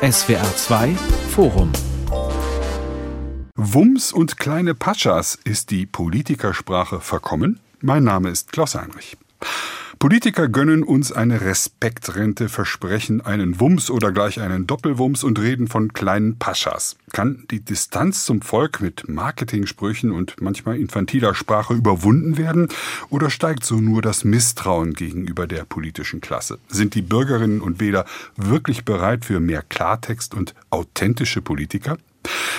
SWR 2 Forum Wumms und kleine Paschas ist die Politikersprache verkommen? Mein Name ist Klaus Heinrich. Politiker gönnen uns eine Respektrente, versprechen einen Wumms oder gleich einen Doppelwumms und reden von kleinen Paschas. Kann die Distanz zum Volk mit Marketingsprüchen und manchmal infantiler Sprache überwunden werden? Oder steigt so nur das Misstrauen gegenüber der politischen Klasse? Sind die Bürgerinnen und Wähler wirklich bereit für mehr Klartext und authentische Politiker?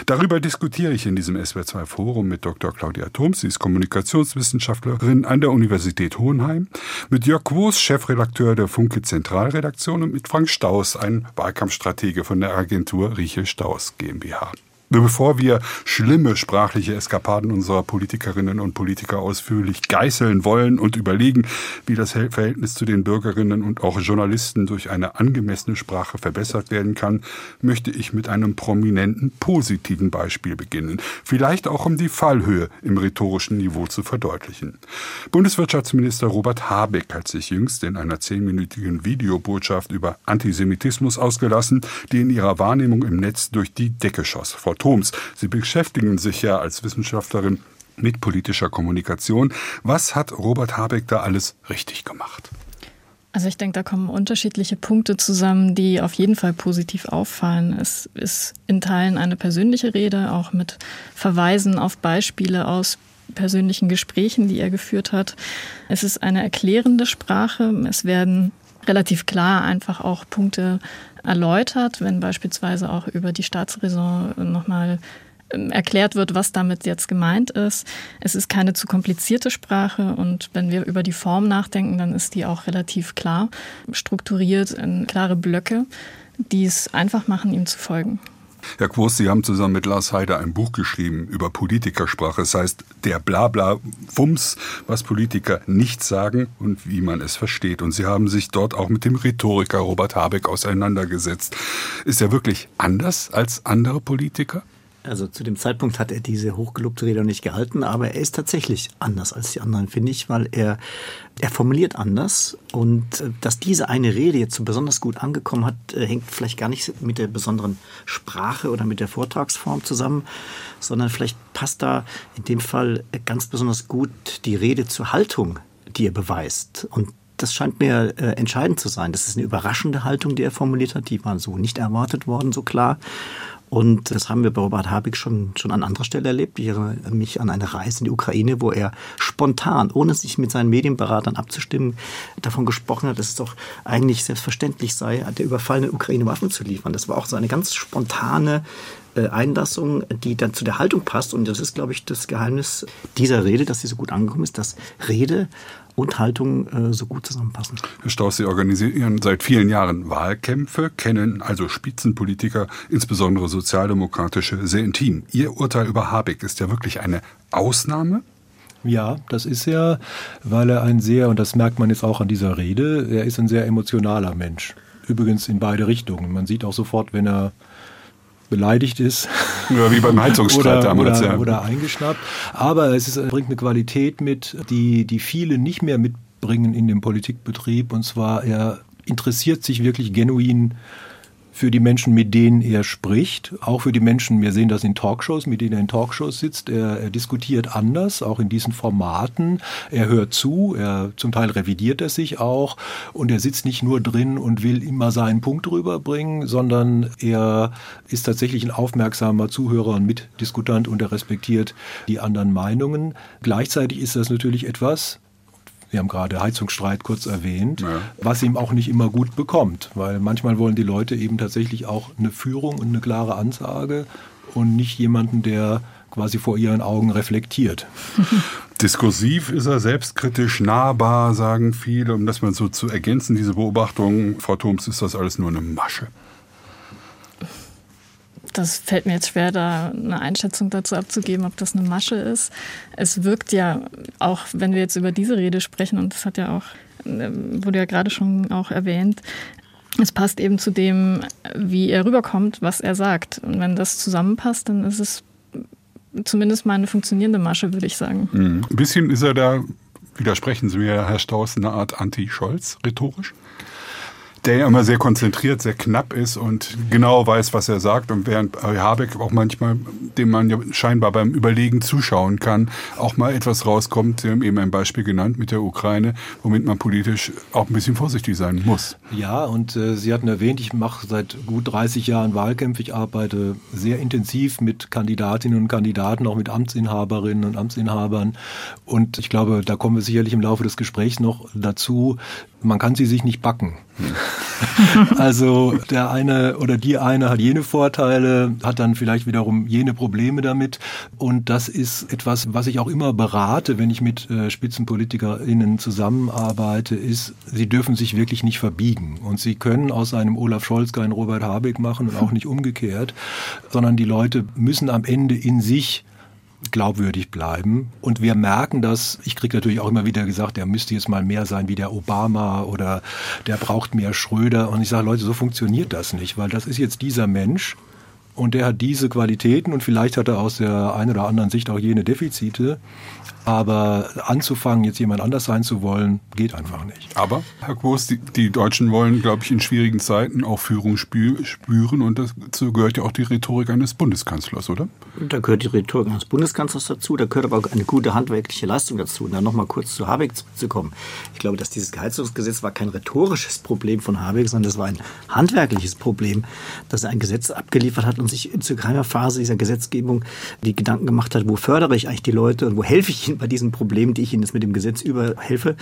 Darüber diskutiere ich in diesem SWR2 Forum mit Dr. Claudia Thoms, sie ist Kommunikationswissenschaftlerin an der Universität Hohenheim, mit Jörg Woos, Chefredakteur der Funke Zentralredaktion und mit Frank Staus, ein Wahlkampfstratege von der Agentur Riechel Staus GmbH. Bevor wir schlimme sprachliche Eskapaden unserer Politikerinnen und Politiker ausführlich geißeln wollen und überlegen, wie das Verhältnis zu den Bürgerinnen und auch Journalisten durch eine angemessene Sprache verbessert werden kann, möchte ich mit einem prominenten positiven Beispiel beginnen. Vielleicht auch um die Fallhöhe im rhetorischen Niveau zu verdeutlichen. Bundeswirtschaftsminister Robert Habeck hat sich jüngst in einer zehnminütigen Videobotschaft über Antisemitismus ausgelassen, die in ihrer Wahrnehmung im Netz durch die Decke schoss. Thoms. Sie beschäftigen sich ja als Wissenschaftlerin mit politischer Kommunikation. Was hat Robert Habeck da alles richtig gemacht? Also ich denke, da kommen unterschiedliche Punkte zusammen, die auf jeden Fall positiv auffallen. Es ist in Teilen eine persönliche Rede, auch mit Verweisen auf Beispiele aus persönlichen Gesprächen, die er geführt hat. Es ist eine erklärende Sprache. Es werden relativ klar einfach auch Punkte erläutert, wenn beispielsweise auch über die Staatsräson nochmal ähm, erklärt wird, was damit jetzt gemeint ist. Es ist keine zu komplizierte Sprache und wenn wir über die Form nachdenken, dann ist die auch relativ klar strukturiert in klare Blöcke, die es einfach machen, ihm zu folgen. Herr Quos, Sie haben zusammen mit Lars Heider ein Buch geschrieben über Politikersprache. Das heißt, der Blabla-Wumms, was Politiker nicht sagen und wie man es versteht. Und Sie haben sich dort auch mit dem Rhetoriker Robert Habeck auseinandergesetzt. Ist er wirklich anders als andere Politiker? Also zu dem Zeitpunkt hat er diese hochgelobte Rede noch nicht gehalten, aber er ist tatsächlich anders als die anderen, finde ich, weil er, er formuliert anders und äh, dass diese eine Rede jetzt so besonders gut angekommen hat, äh, hängt vielleicht gar nicht mit der besonderen Sprache oder mit der Vortragsform zusammen, sondern vielleicht passt da in dem Fall ganz besonders gut die Rede zur Haltung, die er beweist. Und das scheint mir äh, entscheidend zu sein. Das ist eine überraschende Haltung, die er formuliert hat. Die war so nicht erwartet worden, so klar. Und das haben wir bei Robert Habeck schon, schon an anderer Stelle erlebt. Ich erinnere mich an eine Reise in die Ukraine, wo er spontan, ohne sich mit seinen Medienberatern abzustimmen, davon gesprochen hat, dass es doch eigentlich selbstverständlich sei, der überfallenen Ukraine Waffen zu liefern. Das war auch so eine ganz spontane äh, Einlassung, die dann zu der Haltung passt. Und das ist, glaube ich, das Geheimnis dieser Rede, dass sie so gut angekommen ist, dass Rede und Haltung äh, so gut zusammenpassen. Herr Strauß, Sie organisieren seit vielen Jahren Wahlkämpfe, kennen also Spitzenpolitiker, insbesondere sozialdemokratische, sehr intim. Ihr Urteil über Habeck ist ja wirklich eine Ausnahme? Ja, das ist er, weil er ein sehr, und das merkt man jetzt auch an dieser Rede, er ist ein sehr emotionaler Mensch. Übrigens in beide Richtungen. Man sieht auch sofort, wenn er beleidigt ist. Ja, wie beim Heizungsstreit oder, damals. Oder, ja. oder eingeschnappt. Aber es ist, bringt eine Qualität mit, die, die viele nicht mehr mitbringen in dem Politikbetrieb. Und zwar, er interessiert sich wirklich genuin für die Menschen, mit denen er spricht, auch für die Menschen, wir sehen das in Talkshows, mit denen er in Talkshows sitzt. Er, er diskutiert anders, auch in diesen Formaten. Er hört zu, er zum Teil revidiert er sich auch und er sitzt nicht nur drin und will immer seinen Punkt rüberbringen, sondern er ist tatsächlich ein aufmerksamer Zuhörer und Mitdiskutant und er respektiert die anderen Meinungen. Gleichzeitig ist das natürlich etwas, Sie haben gerade Heizungsstreit kurz erwähnt, ja. was ihm auch nicht immer gut bekommt, weil manchmal wollen die Leute eben tatsächlich auch eine Führung und eine klare Ansage und nicht jemanden, der quasi vor ihren Augen reflektiert. Diskursiv ist er, selbstkritisch, nahbar, sagen viele. Um das mal so zu ergänzen, diese Beobachtung, Frau Thoms, ist das alles nur eine Masche das fällt mir jetzt schwer, da eine Einschätzung dazu abzugeben, ob das eine Masche ist. Es wirkt ja, auch wenn wir jetzt über diese Rede sprechen, und das hat ja auch, ähm, wurde ja gerade schon auch erwähnt, es passt eben zu dem, wie er rüberkommt, was er sagt. Und wenn das zusammenpasst, dann ist es zumindest mal eine funktionierende Masche, würde ich sagen. Mhm. Ein bisschen ist er da, widersprechen Sie mir, Herr Strauß, eine Art Anti-Scholz rhetorisch? Der ja immer sehr konzentriert, sehr knapp ist und genau weiß, was er sagt. Und während Habeck auch manchmal, dem man ja scheinbar beim Überlegen zuschauen kann, auch mal etwas rauskommt, Sie haben eben ein Beispiel genannt mit der Ukraine, womit man politisch auch ein bisschen vorsichtig sein muss. Ja, und äh, Sie hatten erwähnt, ich mache seit gut 30 Jahren Wahlkämpfe. Ich arbeite sehr intensiv mit Kandidatinnen und Kandidaten, auch mit Amtsinhaberinnen und Amtsinhabern. Und ich glaube, da kommen wir sicherlich im Laufe des Gesprächs noch dazu, man kann sie sich nicht backen. also der eine oder die eine hat jene Vorteile, hat dann vielleicht wiederum jene Probleme damit. Und das ist etwas, was ich auch immer berate, wenn ich mit äh, SpitzenpolitikerInnen zusammenarbeite, ist, sie dürfen sich wirklich nicht verbiegen. Und sie können aus einem Olaf Scholz keinen Robert Habeck machen und auch nicht umgekehrt, sondern die Leute müssen am Ende in sich glaubwürdig bleiben. Und wir merken das, ich kriege natürlich auch immer wieder gesagt, der müsste jetzt mal mehr sein wie der Obama oder der braucht mehr Schröder. Und ich sage, Leute, so funktioniert das nicht, weil das ist jetzt dieser Mensch und der hat diese Qualitäten und vielleicht hat er aus der einen oder anderen Sicht auch jene Defizite. Aber anzufangen, jetzt jemand anders sein zu wollen, geht einfach nicht. Aber, Herr Groß, die, die Deutschen wollen, glaube ich, in schwierigen Zeiten auch Führung spüren und dazu gehört ja auch die Rhetorik eines Bundeskanzlers, oder? Da gehört die Rhetorik eines Bundeskanzlers dazu, da gehört aber auch eine gute handwerkliche Leistung dazu. Und dann nochmal kurz zu Habeck zurückzukommen. Ich glaube, dass dieses Geheizungsgesetz war kein rhetorisches Problem von Habeck, sondern das war ein handwerkliches Problem, dass er ein Gesetz abgeliefert hat und sich zu keiner Phase dieser Gesetzgebung die Gedanken gemacht hat, wo fördere ich eigentlich die Leute und wo helfe ich ihnen bei diesen Problemen, die ich Ihnen jetzt mit dem Gesetz überhelfe.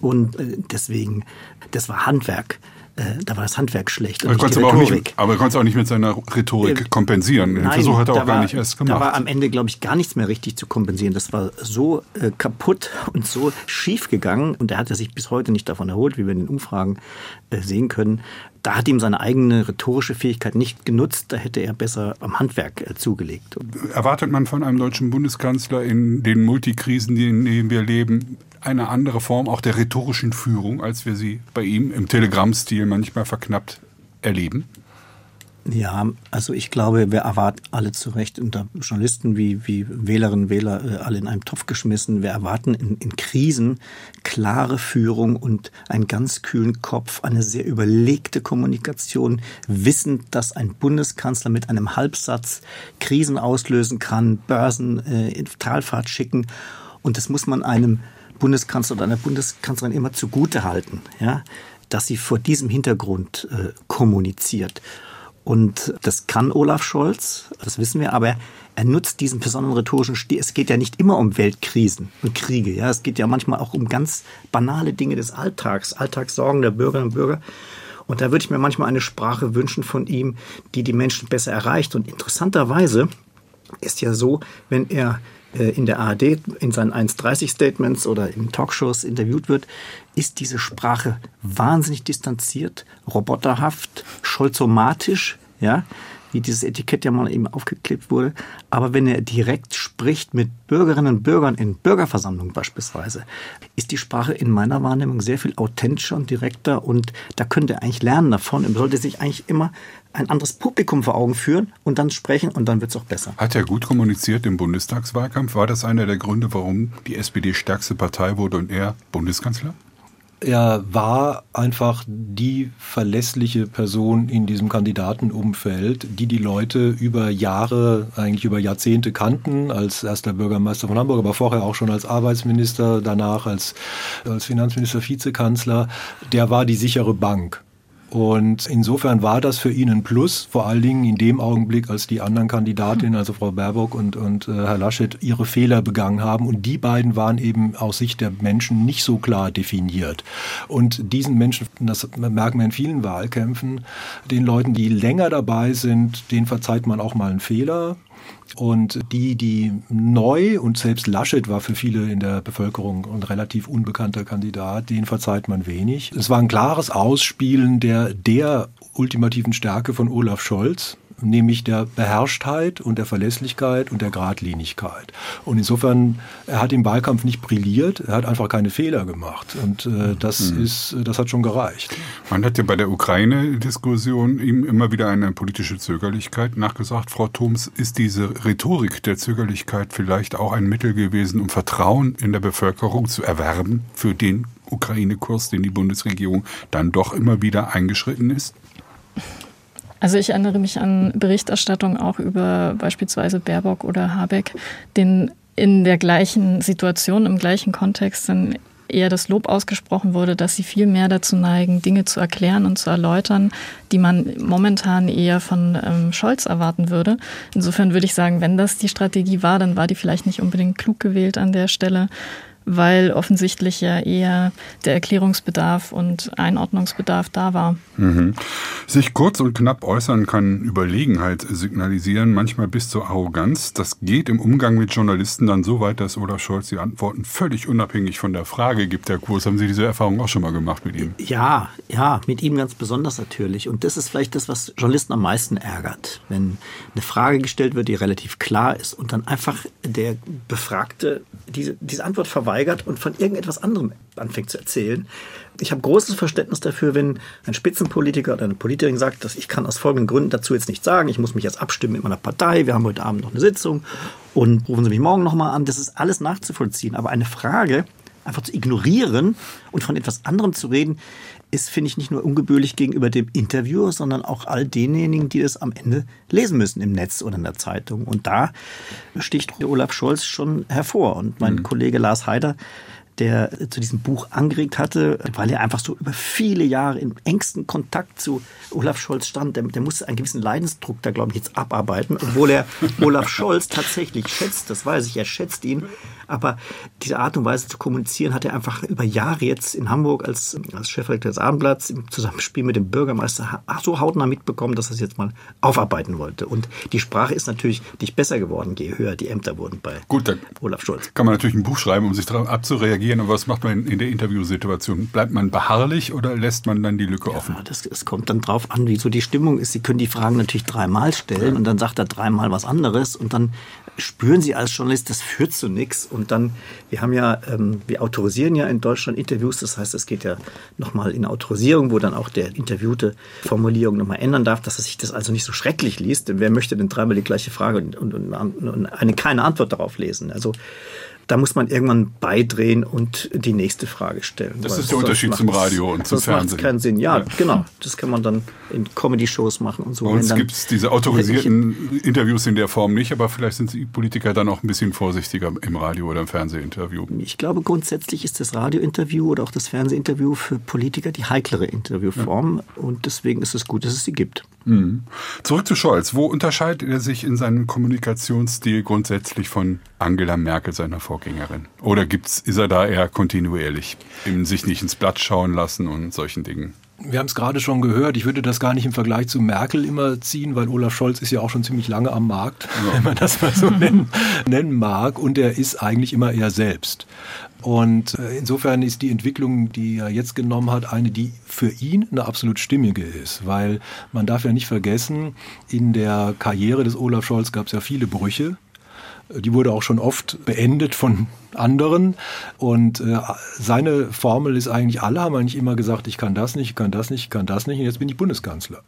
Und äh, deswegen, das war Handwerk. Äh, da war das Handwerk schlecht. Aber, konnte aber, nicht, aber er konnte es auch nicht mit seiner Rhetorik äh, kompensieren. Den Nein, Versuch hat er auch war, gar nicht erst gemacht. Da war am Ende, glaube ich, gar nichts mehr richtig zu kompensieren. Das war so äh, kaputt und so schief gegangen. Und er hat sich bis heute nicht davon erholt, wie wir in den Umfragen äh, sehen können. Da hat ihm seine eigene rhetorische Fähigkeit nicht genutzt. Da hätte er besser am Handwerk äh, zugelegt. Erwartet man von einem deutschen Bundeskanzler in den Multikrisen, in denen wir leben, eine andere Form auch der rhetorischen Führung, als wir sie bei ihm im Telegram-Stil manchmal verknappt erleben? Ja, also ich glaube, wir erwarten alle zu Recht unter Journalisten wie, wie Wählerinnen und Wähler äh, alle in einem Topf geschmissen. Wir erwarten in, in Krisen klare Führung und einen ganz kühlen Kopf, eine sehr überlegte Kommunikation, wissend, dass ein Bundeskanzler mit einem Halbsatz Krisen auslösen kann, Börsen äh, in Talfahrt schicken. Und das muss man einem Bundeskanzler oder einer Bundeskanzlerin immer zugute halten, ja, dass sie vor diesem Hintergrund äh, kommuniziert. Und das kann Olaf Scholz, das wissen wir, aber er nutzt diesen besonderen rhetorischen Stil. Es geht ja nicht immer um Weltkrisen und Kriege, ja, es geht ja manchmal auch um ganz banale Dinge des Alltags, Alltagssorgen der Bürgerinnen und Bürger. Und da würde ich mir manchmal eine Sprache wünschen von ihm, die die Menschen besser erreicht. Und interessanterweise ist ja so, wenn er äh, in der ARD in seinen 1.30 Statements oder in Talkshows interviewt wird, ist diese Sprache wahnsinnig distanziert, roboterhaft, scholzomatisch, ja, wie dieses Etikett ja mal eben aufgeklebt wurde. Aber wenn er direkt spricht mit Bürgerinnen und Bürgern in Bürgerversammlungen beispielsweise, ist die Sprache in meiner Wahrnehmung sehr viel authentischer und direkter und da könnte er eigentlich lernen davon. Er sollte sich eigentlich immer ein anderes Publikum vor Augen führen und dann sprechen und dann wird es auch besser. Hat er gut kommuniziert im Bundestagswahlkampf? War das einer der Gründe, warum die SPD stärkste Partei wurde und er Bundeskanzler? Er war einfach die verlässliche Person in diesem Kandidatenumfeld, die die Leute über Jahre, eigentlich über Jahrzehnte kannten, als erster Bürgermeister von Hamburg, aber vorher auch schon als Arbeitsminister, danach als, als Finanzminister, Vizekanzler. Der war die sichere Bank. Und insofern war das für ihn ein Plus, vor allen Dingen in dem Augenblick, als die anderen Kandidatinnen, also Frau Baerbock und, und äh, Herr Laschet, ihre Fehler begangen haben. Und die beiden waren eben aus Sicht der Menschen nicht so klar definiert. Und diesen Menschen, das merken wir in vielen Wahlkämpfen, den Leuten, die länger dabei sind, denen verzeiht man auch mal einen Fehler. Und die, die neu und selbst Laschet war für viele in der Bevölkerung ein relativ unbekannter Kandidat, den verzeiht man wenig. Es war ein klares Ausspielen der, der ultimativen Stärke von Olaf Scholz nämlich der Beherrschtheit und der Verlässlichkeit und der Gradlinigkeit. Und insofern, er hat im Wahlkampf nicht brilliert, er hat einfach keine Fehler gemacht. Und äh, das mhm. ist, das hat schon gereicht. Man hat ja bei der Ukraine-Diskussion ihm immer wieder eine politische Zögerlichkeit nachgesagt. Frau Thoms, ist diese Rhetorik der Zögerlichkeit vielleicht auch ein Mittel gewesen, um Vertrauen in der Bevölkerung zu erwerben für den Ukraine-Kurs, den die Bundesregierung dann doch immer wieder eingeschritten ist? Also ich erinnere mich an Berichterstattung auch über beispielsweise Baerbock oder Habeck, denen in der gleichen Situation, im gleichen Kontext dann eher das Lob ausgesprochen wurde, dass sie viel mehr dazu neigen, Dinge zu erklären und zu erläutern, die man momentan eher von ähm, Scholz erwarten würde. Insofern würde ich sagen, wenn das die Strategie war, dann war die vielleicht nicht unbedingt klug gewählt an der Stelle weil offensichtlich ja eher der Erklärungsbedarf und Einordnungsbedarf da war. Mhm. Sich kurz und knapp äußern kann Überlegenheit signalisieren, manchmal bis zur Arroganz. Das geht im Umgang mit Journalisten dann so weit, dass Olaf Scholz die Antworten völlig unabhängig von der Frage gibt. Herr Kurs, haben Sie diese Erfahrung auch schon mal gemacht mit ihm? Ja, ja, mit ihm ganz besonders natürlich. Und das ist vielleicht das, was Journalisten am meisten ärgert. Wenn eine Frage gestellt wird, die relativ klar ist und dann einfach der Befragte diese, diese Antwort verweigert verweigert und von irgendetwas anderem anfängt zu erzählen. Ich habe großes Verständnis dafür, wenn ein Spitzenpolitiker oder eine Politikerin sagt, dass ich kann aus folgenden Gründen dazu jetzt nichts sagen. Ich muss mich jetzt abstimmen mit meiner Partei. Wir haben heute Abend noch eine Sitzung und rufen Sie mich morgen nochmal an. Das ist alles nachzuvollziehen. Aber eine Frage einfach zu ignorieren und von etwas anderem zu reden, ist, finde ich, nicht nur ungebührlich gegenüber dem Interviewer, sondern auch all denjenigen, die das am Ende lesen müssen im Netz oder in der Zeitung. Und da sticht Olaf Scholz schon hervor. Und mein mhm. Kollege Lars Heider der zu diesem Buch angeregt hatte, weil er einfach so über viele Jahre im engsten Kontakt zu Olaf Scholz stand. Der, der musste einen gewissen Leidensdruck da, glaube ich, jetzt abarbeiten, obwohl er Olaf Scholz tatsächlich schätzt. Das weiß ich, er schätzt ihn. Aber diese Art und Weise zu kommunizieren hat er einfach über Jahre jetzt in Hamburg als, als Chefredakteur des Abendblatts im Zusammenspiel mit dem Bürgermeister so hautnah mitbekommen, dass er es jetzt mal aufarbeiten wollte. Und die Sprache ist natürlich nicht besser geworden, je höher die Ämter wurden bei Gut, Olaf Scholz. Kann man natürlich ein Buch schreiben, um sich darauf abzureagieren. Und was macht man in der Interviewsituation? Bleibt man beharrlich oder lässt man dann die Lücke ja, offen? Das, das kommt dann drauf an, wie so die Stimmung ist. Sie können die Fragen natürlich dreimal stellen ja. und dann sagt er dreimal was anderes und dann spüren Sie als Journalist, das führt zu nichts. Und dann, wir haben ja, ähm, wir autorisieren ja in Deutschland Interviews, das heißt, es geht ja nochmal in Autorisierung, wo dann auch der interviewte Formulierung nochmal ändern darf, dass er sich das also nicht so schrecklich liest. Denn wer möchte denn dreimal die gleiche Frage und, und, und eine keine Antwort darauf lesen? Also da muss man irgendwann beidrehen und die nächste Frage stellen. Das ist der Unterschied zum Radio und zum Fernsehen. Das macht keinen Sinn. Ja, ja, genau. Das kann man dann in Comedy-Shows machen und so. Und es gibt diese autorisierten Interviews in der Form nicht, aber vielleicht sind die Politiker dann auch ein bisschen vorsichtiger im Radio- oder im Fernsehinterview. Ich glaube, grundsätzlich ist das Radiointerview oder auch das Fernsehinterview für Politiker die heiklere Interviewform. Ja. Und deswegen ist es gut, dass es sie gibt. Mhm. Zurück zu Scholz. Wo unterscheidet er sich in seinem Kommunikationsstil grundsätzlich von Angela Merkel, seiner Vorgängerin? Oder gibt's, ist er da eher kontinuierlich, in sich nicht ins Blatt schauen lassen und solchen Dingen? Wir haben es gerade schon gehört, ich würde das gar nicht im Vergleich zu Merkel immer ziehen, weil Olaf Scholz ist ja auch schon ziemlich lange am Markt, ja. wenn man das mal so nennen, nennen mag. Und er ist eigentlich immer er selbst. Und äh, insofern ist die Entwicklung, die er jetzt genommen hat, eine, die für ihn eine absolut stimmige ist. Weil man darf ja nicht vergessen, in der Karriere des Olaf Scholz gab es ja viele Brüche. Die wurde auch schon oft beendet von anderen. Und äh, seine Formel ist eigentlich, alle haben eigentlich immer gesagt, ich kann das nicht, ich kann das nicht, ich kann das nicht und jetzt bin ich Bundeskanzler.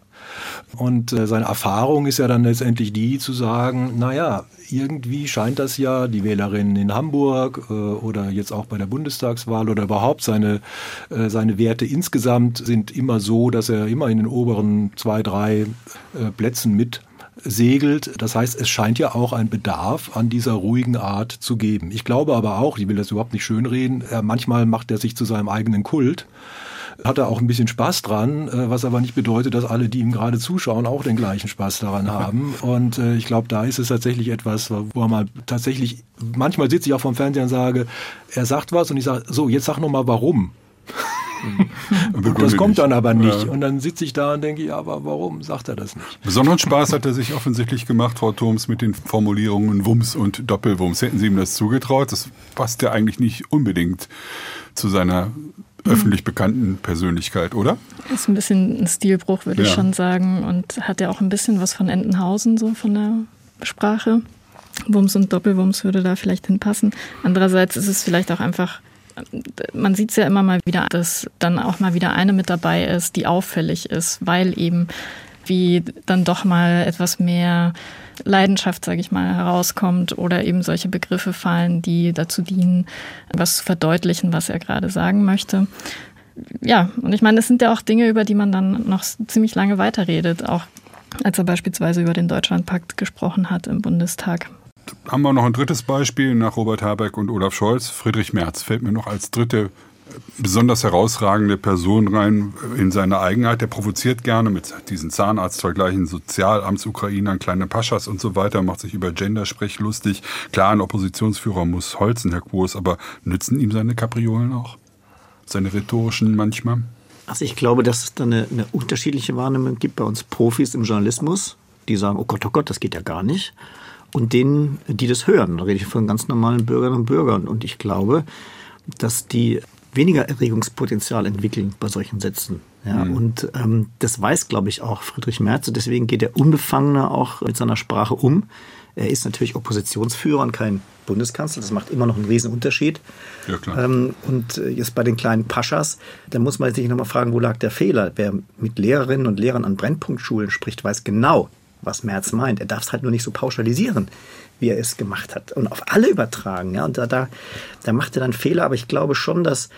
Und äh, seine Erfahrung ist ja dann letztendlich die zu sagen, naja, irgendwie scheint das ja die Wählerinnen in Hamburg äh, oder jetzt auch bei der Bundestagswahl oder überhaupt seine, äh, seine Werte insgesamt sind immer so, dass er immer in den oberen zwei, drei äh, Plätzen mit segelt. Das heißt, es scheint ja auch ein Bedarf an dieser ruhigen Art zu geben. Ich glaube aber auch, ich will das überhaupt nicht schönreden, manchmal macht er sich zu seinem eigenen Kult hat er auch ein bisschen Spaß dran, äh, was aber nicht bedeutet, dass alle, die ihm gerade zuschauen, auch den gleichen Spaß daran haben. Und äh, ich glaube, da ist es tatsächlich etwas, wo er mal tatsächlich, manchmal sitze ich auch vom Fernseher und sage, er sagt was und ich sage, so, jetzt sag noch mal warum. Und das kommt dann aber nicht. Ja. Und dann sitze ich da und denke, ja, aber warum sagt er das nicht? Besonderen Spaß hat er sich offensichtlich gemacht, Frau Thoms, mit den Formulierungen Wumms und Doppelwumms. Hätten Sie ihm das zugetraut? Das passt ja eigentlich nicht unbedingt zu seiner öffentlich bekannten Persönlichkeit, oder? Ist ein bisschen ein Stilbruch, würde ja. ich schon sagen. Und hat ja auch ein bisschen was von Entenhausen, so von der Sprache. Wumms und Doppelwumms würde da vielleicht hinpassen. Andererseits ist es vielleicht auch einfach man sieht es ja immer mal wieder, dass dann auch mal wieder eine mit dabei ist, die auffällig ist, weil eben wie dann doch mal etwas mehr Leidenschaft, sage ich mal, herauskommt oder eben solche Begriffe fallen, die dazu dienen, was zu verdeutlichen, was er gerade sagen möchte. Ja, und ich meine, es sind ja auch Dinge, über die man dann noch ziemlich lange weiterredet, auch als er beispielsweise über den Deutschlandpakt gesprochen hat im Bundestag. Haben wir noch ein drittes Beispiel nach Robert Habeck und Olaf Scholz. Friedrich Merz fällt mir noch als dritte besonders herausragende Person rein in seine Eigenheit. Der provoziert gerne mit diesen Zahnarztvergleichen, Sozialamtsukrainern, kleine Paschas und so weiter, macht sich über Gendersprech lustig. Klar, ein Oppositionsführer muss holzen, Herr Quos, aber nützen ihm seine Kapriolen auch? Seine rhetorischen manchmal? Also ich glaube, dass es da eine, eine unterschiedliche Wahrnehmung gibt bei uns Profis im Journalismus, die sagen, oh Gott, oh Gott, das geht ja gar nicht. Und denen, die das hören, da rede ich von ganz normalen Bürgerinnen und Bürgern. Und ich glaube, dass die weniger Erregungspotenzial entwickeln bei solchen Sätzen. Ja, mhm. Und ähm, das weiß, glaube ich, auch Friedrich Merz. Und deswegen geht er unbefangener auch mit seiner Sprache um. Er ist natürlich Oppositionsführer und kein Bundeskanzler. Das macht immer noch einen riesen Unterschied. Ja, klar. Ähm, und jetzt bei den kleinen Paschas, da muss man sich nochmal fragen, wo lag der Fehler? Wer mit Lehrerinnen und Lehrern an Brennpunktschulen spricht, weiß genau, was Merz meint. Er darf es halt nur nicht so pauschalisieren, wie er es gemacht hat. Und auf alle übertragen. Ja? Und da, da, da macht er dann Fehler. Aber ich glaube schon, dass,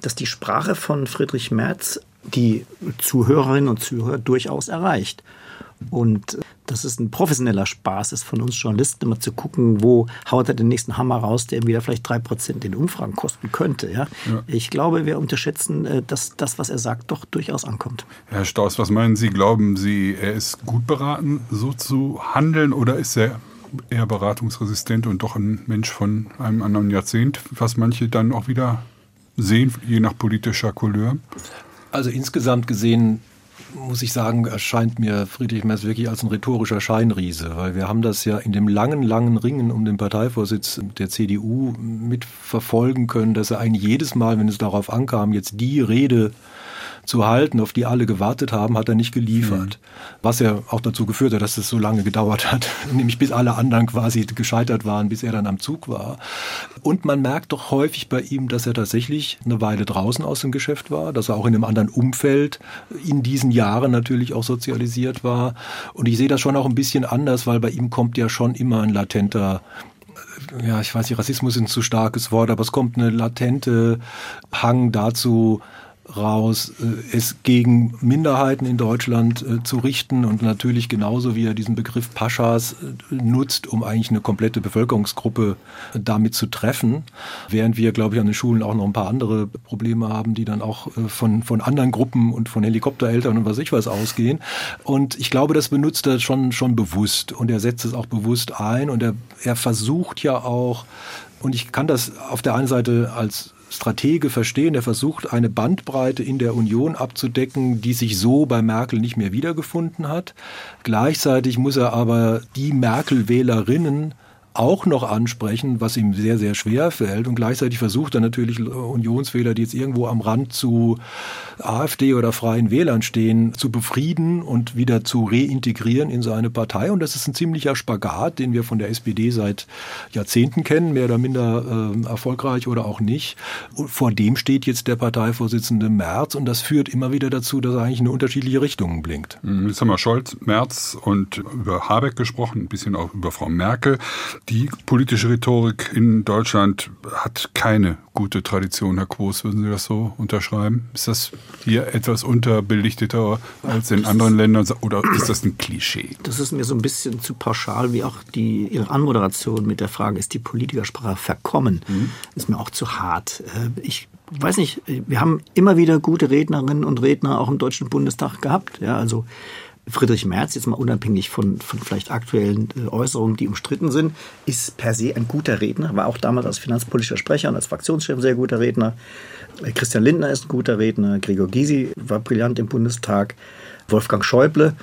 dass die Sprache von Friedrich Merz die Zuhörerinnen und Zuhörer durchaus erreicht. Und dass es ein professioneller Spaß ist von uns Journalisten, immer zu gucken, wo haut er den nächsten Hammer raus, der wieder vielleicht drei Prozent in Umfragen kosten könnte. Ja? ja? Ich glaube, wir unterschätzen, äh, dass das, was er sagt, doch durchaus ankommt. Herr Staus, was meinen Sie? Glauben Sie, er ist gut beraten, so zu handeln oder ist er eher beratungsresistent und doch ein Mensch von einem anderen Jahrzehnt, was manche dann auch wieder sehen, je nach politischer Couleur? Also insgesamt gesehen muss ich sagen, erscheint mir Friedrich Merz wirklich als ein rhetorischer Scheinriese, weil wir haben das ja in dem langen, langen Ringen um den Parteivorsitz der CDU mitverfolgen können, dass er eigentlich jedes Mal, wenn es darauf ankam, jetzt die Rede zu halten, auf die alle gewartet haben, hat er nicht geliefert. Mhm. Was ja auch dazu geführt hat, dass es so lange gedauert hat, nämlich bis alle anderen quasi gescheitert waren, bis er dann am Zug war. Und man merkt doch häufig bei ihm, dass er tatsächlich eine Weile draußen aus dem Geschäft war, dass er auch in einem anderen Umfeld in diesen Jahren natürlich auch sozialisiert war. Und ich sehe das schon auch ein bisschen anders, weil bei ihm kommt ja schon immer ein latenter ja, ich weiß nicht, Rassismus ist ein zu starkes Wort, aber es kommt eine latente Hang dazu, raus, äh, es gegen Minderheiten in Deutschland äh, zu richten und natürlich genauso wie er diesen Begriff Paschas äh, nutzt, um eigentlich eine komplette Bevölkerungsgruppe damit zu treffen, während wir, glaube ich, an den Schulen auch noch ein paar andere Probleme haben, die dann auch von, von anderen Gruppen und von Helikoptereltern und was ich was ausgehen. Und ich glaube, das benutzt er schon, schon bewusst und er setzt es auch bewusst ein und er, er versucht ja auch, und ich kann das auf der einen Seite als Stratege verstehen, der versucht, eine Bandbreite in der Union abzudecken, die sich so bei Merkel nicht mehr wiedergefunden hat. Gleichzeitig muss er aber die Merkel-Wählerinnen auch noch ansprechen, was ihm sehr, sehr schwer fällt. Und gleichzeitig versucht er natürlich Unionswähler, die jetzt irgendwo am Rand zu AfD oder Freien Wählern stehen, zu befrieden und wieder zu reintegrieren in seine Partei. Und das ist ein ziemlicher Spagat, den wir von der SPD seit Jahrzehnten kennen, mehr oder minder äh, erfolgreich oder auch nicht. Und vor dem steht jetzt der Parteivorsitzende Merz und das führt immer wieder dazu, dass er eigentlich in unterschiedliche Richtungen blinkt. Mhm, jetzt haben wir Scholz, Merz und über Habeck gesprochen, ein bisschen auch über Frau Merkel. Die politische Rhetorik in Deutschland hat keine gute Tradition, Herr Quos. Würden Sie das so unterschreiben? Ist das hier etwas unterbelichteter als in anderen Ländern oder ist das ein Klischee? Das ist mir so ein bisschen zu pauschal, wie auch die, Ihre Anmoderation mit der Frage, ist die Politikersprache verkommen? Mhm. Ist mir auch zu hart. Äh, ich weiß nicht, wir haben immer wieder gute Rednerinnen und Redner auch im Deutschen Bundestag gehabt. Ja, also Friedrich Merz, jetzt mal unabhängig von, von vielleicht aktuellen äh, Äußerungen, die umstritten sind, ist per se ein guter Redner, war auch damals als finanzpolitischer Sprecher und als Fraktionschef sehr guter Redner. Äh, Christian Lindner ist ein guter Redner, Gregor Gysi war brillant im Bundestag, Wolfgang Schäuble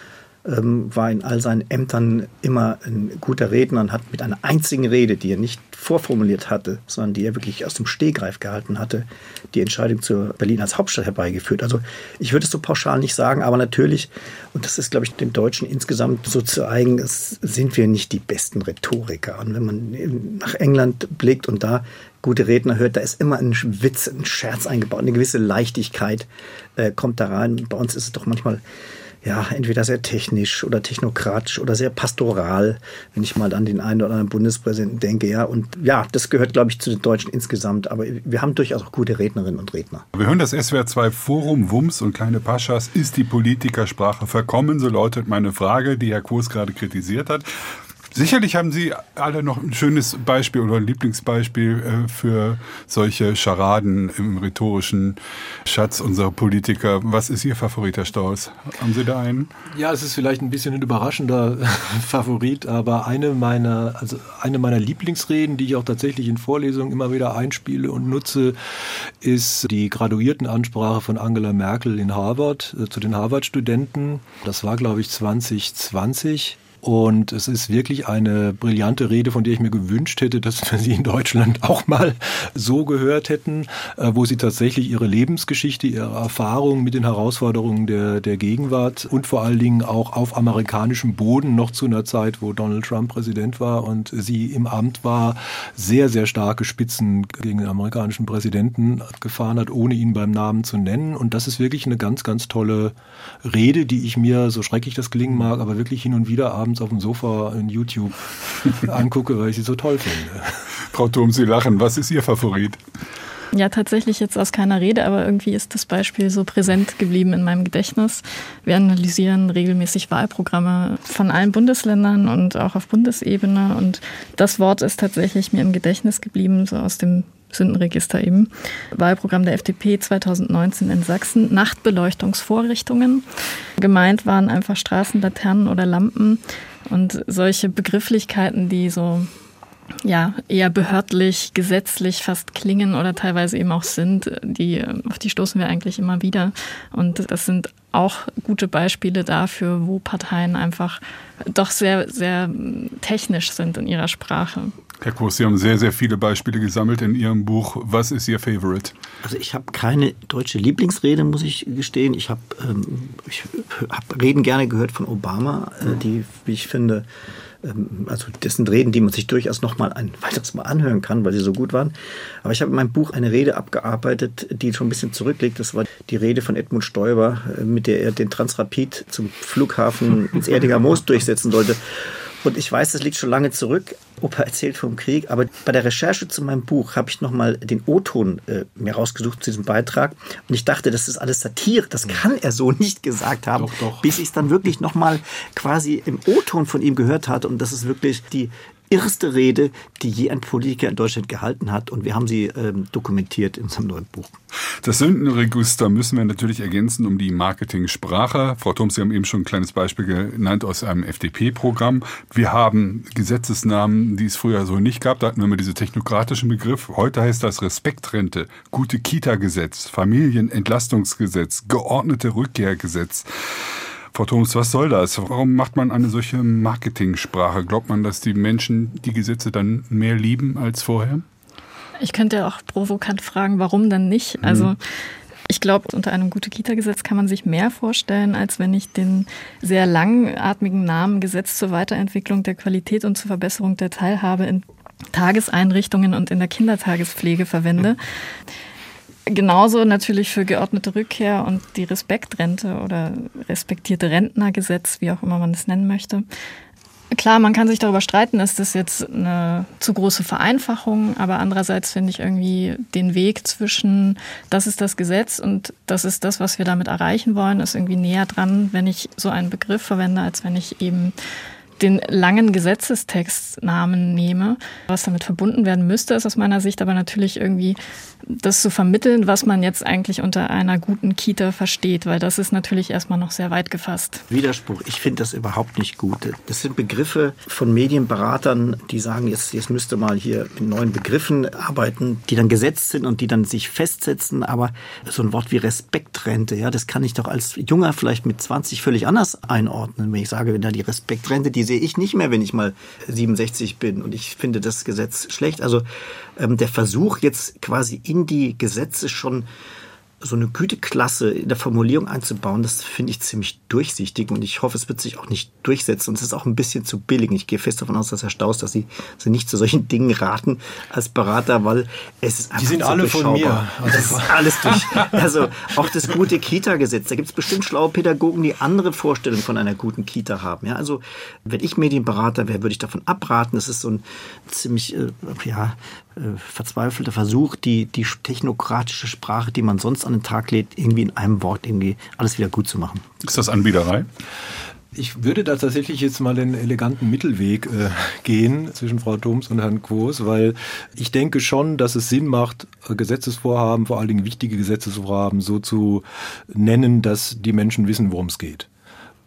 ähm, war in all seinen Ämtern immer ein guter Redner und hat mit einer einzigen Rede, die er nicht vorformuliert hatte, sondern die er wirklich aus dem Stehgreif gehalten hatte, die Entscheidung zur Berlin als Hauptstadt herbeigeführt. Also ich würde es so pauschal nicht sagen, aber natürlich, und das ist, glaube ich, den Deutschen insgesamt so zu eigen, sind wir nicht die besten Rhetoriker. Und wenn man nach England blickt und da gute Redner hört, da ist immer ein Witz, ein Scherz eingebaut, eine gewisse Leichtigkeit äh, kommt da rein. Bei uns ist es doch manchmal ja, entweder sehr technisch oder technokratisch oder sehr pastoral, wenn ich mal an den einen oder anderen Bundespräsidenten denke, ja. Und ja, das gehört, glaube ich, zu den Deutschen insgesamt. Aber wir haben durchaus auch gute Rednerinnen und Redner. Wir hören das SWR 2 Forum Wums und kleine Paschas. Ist die Politikersprache verkommen? So lautet meine Frage, die Herr Kurs gerade kritisiert hat. Sicherlich haben Sie alle noch ein schönes Beispiel oder ein Lieblingsbeispiel äh, für solche Scharaden im rhetorischen Schatz unserer Politiker. Was ist Ihr Favorit, Herr Staus? Haben Sie da einen? Ja, es ist vielleicht ein bisschen ein überraschender Favorit, aber eine meiner, also eine meiner Lieblingsreden, die ich auch tatsächlich in Vorlesungen immer wieder einspiele und nutze, ist die Graduiertenansprache von Angela Merkel in Harvard äh, zu den Harvard-Studenten. Das war, glaube ich, 2020. Und es ist wirklich eine brillante Rede, von der ich mir gewünscht hätte, dass wir sie in Deutschland auch mal so gehört hätten, äh, wo sie tatsächlich ihre Lebensgeschichte, ihre Erfahrungen mit den Herausforderungen der, der Gegenwart und vor allen Dingen auch auf amerikanischem Boden noch zu einer Zeit, wo Donald Trump Präsident war und sie im Amt war, sehr, sehr starke Spitzen gegen den amerikanischen Präsidenten gefahren hat, ohne ihn beim Namen zu nennen. Und das ist wirklich eine ganz, ganz tolle Rede, die ich mir, so schrecklich das klingen mag, aber wirklich hin und wieder abends abends auf dem Sofa in YouTube angucke, weil ich sie so toll finde. Frau Thom, Sie lachen. Was ist Ihr Favorit? Ja, tatsächlich jetzt aus keiner Rede, aber irgendwie ist das Beispiel so präsent geblieben in meinem Gedächtnis. Wir analysieren regelmäßig Wahlprogramme von allen Bundesländern und auch auf Bundesebene. Und das Wort ist tatsächlich mir im Gedächtnis geblieben, so aus dem Sündenregister eben. Wahlprogramm der FDP 2019 in Sachsen. Nachtbeleuchtungsvorrichtungen. Gemeint waren einfach Straßenlaternen oder Lampen und solche Begrifflichkeiten, die so ja, eher behördlich, gesetzlich fast klingen oder teilweise eben auch sind, die, auf die stoßen wir eigentlich immer wieder. Und das sind auch gute Beispiele dafür, wo Parteien einfach doch sehr, sehr technisch sind in ihrer Sprache. Herr Kurs, Sie haben sehr, sehr viele Beispiele gesammelt in Ihrem Buch. Was ist Ihr Favorite? Also ich habe keine deutsche Lieblingsrede, muss ich gestehen. Ich habe ähm, hab Reden gerne gehört von Obama, äh, die, wie ich finde, ähm, also das sind Reden, die man sich durchaus noch mal ein weiteres Mal anhören kann, weil sie so gut waren. Aber ich habe in meinem Buch eine Rede abgearbeitet, die schon ein bisschen zurückliegt. Das war die Rede von Edmund Stoiber, äh, mit der er den Transrapid zum Flughafen ins Erdinger Moos durchsetzen sollte. Und ich weiß, das liegt schon lange zurück. Opa erzählt vom Krieg, aber bei der Recherche zu meinem Buch habe ich nochmal den O-Ton äh, mir rausgesucht zu diesem Beitrag. Und ich dachte, das ist alles Satire. Das kann er so nicht gesagt haben. Doch, doch. Bis ich es dann wirklich nochmal quasi im O-Ton von ihm gehört hatte. Und das ist wirklich die irrste Rede, die je ein Politiker in Deutschland gehalten hat. Und wir haben sie ähm, dokumentiert in unserem neuen Buch. Das Sündenregister müssen wir natürlich ergänzen um die Marketing-Sprache. Frau Thoms, Sie haben eben schon ein kleines Beispiel genannt aus einem FDP-Programm. Wir haben Gesetzesnamen, die es früher so nicht gab. Da hatten wir immer diese technokratischen Begriff. Heute heißt das Respektrente, gute Kita-Gesetz, Familienentlastungsgesetz, geordnete Rückkehrgesetz. Frau Thomas, was soll das? Warum macht man eine solche Marketingsprache? Glaubt man, dass die Menschen die Gesetze dann mehr lieben als vorher? Ich könnte auch provokant fragen, warum dann nicht? Mhm. Also ich glaube, unter einem Gute-Kita-Gesetz kann man sich mehr vorstellen, als wenn ich den sehr langatmigen Namen Gesetz zur Weiterentwicklung der Qualität und zur Verbesserung der Teilhabe in Tageseinrichtungen und in der Kindertagespflege verwende. Genauso natürlich für geordnete Rückkehr und die Respektrente oder respektierte Rentnergesetz, wie auch immer man es nennen möchte. Klar, man kann sich darüber streiten, ist das jetzt eine zu große Vereinfachung, aber andererseits finde ich irgendwie den Weg zwischen, das ist das Gesetz und das ist das, was wir damit erreichen wollen, ist irgendwie näher dran, wenn ich so einen Begriff verwende, als wenn ich eben den langen Gesetzestextnamen nehme. Was damit verbunden werden müsste, ist aus meiner Sicht aber natürlich irgendwie das zu vermitteln, was man jetzt eigentlich unter einer guten Kita versteht, weil das ist natürlich erstmal noch sehr weit gefasst. Widerspruch, ich finde das überhaupt nicht gut. Das sind Begriffe von Medienberatern, die sagen, jetzt, jetzt müsste mal hier mit neuen Begriffen arbeiten, die dann gesetzt sind und die dann sich festsetzen. Aber so ein Wort wie Respektrente, ja, das kann ich doch als Junger vielleicht mit 20 völlig anders einordnen. Wenn ich sage, wenn da die Respektrente, die sehe ich nicht mehr, wenn ich mal 67 bin und ich finde das Gesetz schlecht. Also ähm, der Versuch jetzt quasi in die Gesetze schon so eine Güteklasse in der Formulierung einzubauen, das finde ich ziemlich durchsichtig und ich hoffe, es wird sich auch nicht durchsetzen und es ist auch ein bisschen zu billig. Ich gehe fest davon aus, dass Herr Staus, dass Sie, Sie nicht zu solchen Dingen raten als Berater, weil es ist einfach Die sind alle von mir. Also das ist alles durch. Also auch das gute Kita-Gesetz, da gibt es bestimmt schlaue Pädagogen, die andere Vorstellungen von einer guten Kita haben. Ja, also wenn ich Medienberater wäre, würde ich davon abraten. Das ist so ein ziemlich äh, ja, verzweifelter Versuch, die, die technokratische Sprache, die man sonst an den Tag legt, irgendwie in einem Wort irgendwie alles wieder gut zu machen. Ist das Anbiederei? Ich würde da tatsächlich jetzt mal den eleganten Mittelweg äh, gehen zwischen Frau Thoms und Herrn Quos, weil ich denke schon, dass es Sinn macht, äh, Gesetzesvorhaben, vor allen Dingen wichtige Gesetzesvorhaben, so zu nennen, dass die Menschen wissen, worum es geht.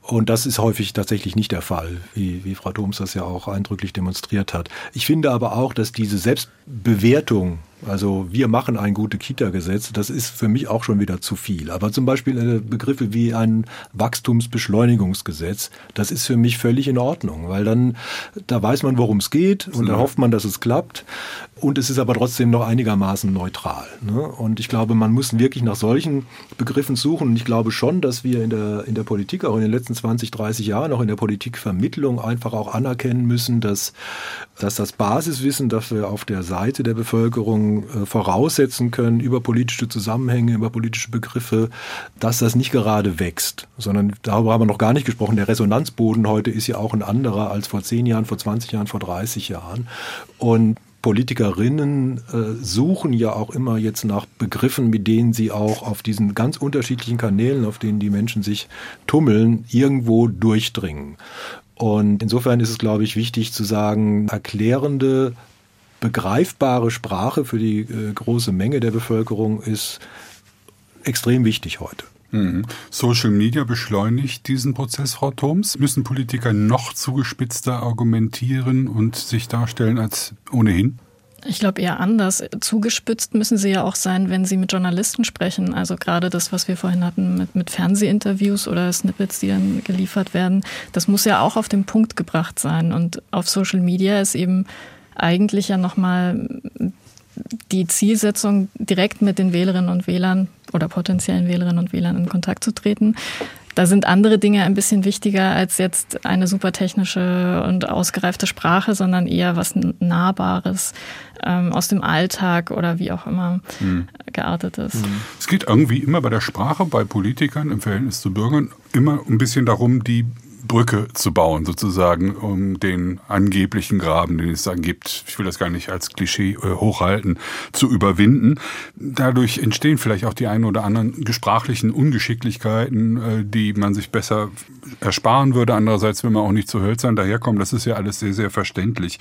Und das ist häufig tatsächlich nicht der Fall, wie, wie Frau Thoms das ja auch eindrücklich demonstriert hat. Ich finde aber auch, dass diese Selbstbewertung also wir machen ein gute Kita-Gesetz, das ist für mich auch schon wieder zu viel. Aber zum Beispiel äh, Begriffe wie ein Wachstumsbeschleunigungsgesetz, das ist für mich völlig in Ordnung, weil dann, da weiß man, worum es geht und da hofft man, dass es klappt. Und es ist aber trotzdem noch einigermaßen neutral. Ne? Und ich glaube, man muss wirklich nach solchen Begriffen suchen. Und ich glaube schon, dass wir in der, in der Politik, auch in den letzten 20, 30 Jahren, auch in der Politikvermittlung einfach auch anerkennen müssen, dass, dass das Basiswissen, das wir auf der Seite der Bevölkerung äh, voraussetzen können über politische Zusammenhänge, über politische Begriffe, dass das nicht gerade wächst, sondern darüber haben wir noch gar nicht gesprochen. Der Resonanzboden heute ist ja auch ein anderer als vor 10 Jahren, vor 20 Jahren, vor 30 Jahren. Und Politikerinnen äh, suchen ja auch immer jetzt nach Begriffen, mit denen sie auch auf diesen ganz unterschiedlichen Kanälen, auf denen die Menschen sich tummeln, irgendwo durchdringen. Und insofern ist es, glaube ich, wichtig zu sagen, erklärende, begreifbare Sprache für die äh, große Menge der Bevölkerung ist extrem wichtig heute. Mhm. Social Media beschleunigt diesen Prozess, Frau Thoms. Müssen Politiker noch zugespitzter argumentieren und sich darstellen als ohnehin? Ich glaube eher anders. Zugespitzt müssen sie ja auch sein, wenn sie mit Journalisten sprechen. Also gerade das, was wir vorhin hatten mit, mit Fernsehinterviews oder Snippets, die dann geliefert werden, das muss ja auch auf den Punkt gebracht sein. Und auf Social Media ist eben eigentlich ja nochmal die Zielsetzung, direkt mit den Wählerinnen und Wählern oder potenziellen Wählerinnen und Wählern in Kontakt zu treten. Da sind andere Dinge ein bisschen wichtiger als jetzt eine super technische und ausgereifte Sprache, sondern eher was Nahbares ähm, aus dem Alltag oder wie auch immer hm. geartet ist. Hm. Es geht irgendwie immer bei der Sprache, bei Politikern im Verhältnis zu Bürgern, immer ein bisschen darum, die Brücke zu bauen, sozusagen, um den angeblichen Graben, den es da gibt, ich will das gar nicht als Klischee äh, hochhalten, zu überwinden. Dadurch entstehen vielleicht auch die einen oder anderen gesprachlichen Ungeschicklichkeiten, äh, die man sich besser ersparen würde. Andererseits will man auch nicht zu hölzern daherkommen. Das ist ja alles sehr, sehr verständlich.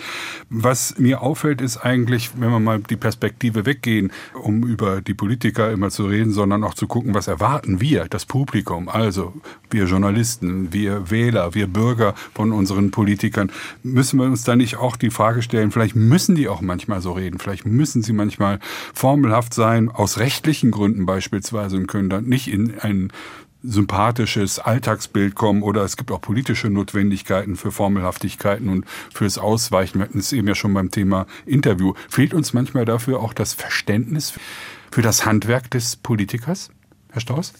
Was mir auffällt, ist eigentlich, wenn wir mal die Perspektive weggehen, um über die Politiker immer zu reden, sondern auch zu gucken, was erwarten wir, das Publikum, also wir Journalisten, wir Wähler, wir Bürger von unseren Politikern, müssen wir uns da nicht auch die Frage stellen, vielleicht müssen die auch manchmal so reden, vielleicht müssen sie manchmal formelhaft sein, aus rechtlichen Gründen beispielsweise und können dann nicht in ein sympathisches Alltagsbild kommen oder es gibt auch politische Notwendigkeiten für Formelhaftigkeiten und fürs Ausweichen. Wir hatten es eben ja schon beim Thema Interview. Fehlt uns manchmal dafür auch das Verständnis für das Handwerk des Politikers, Herr Strauß?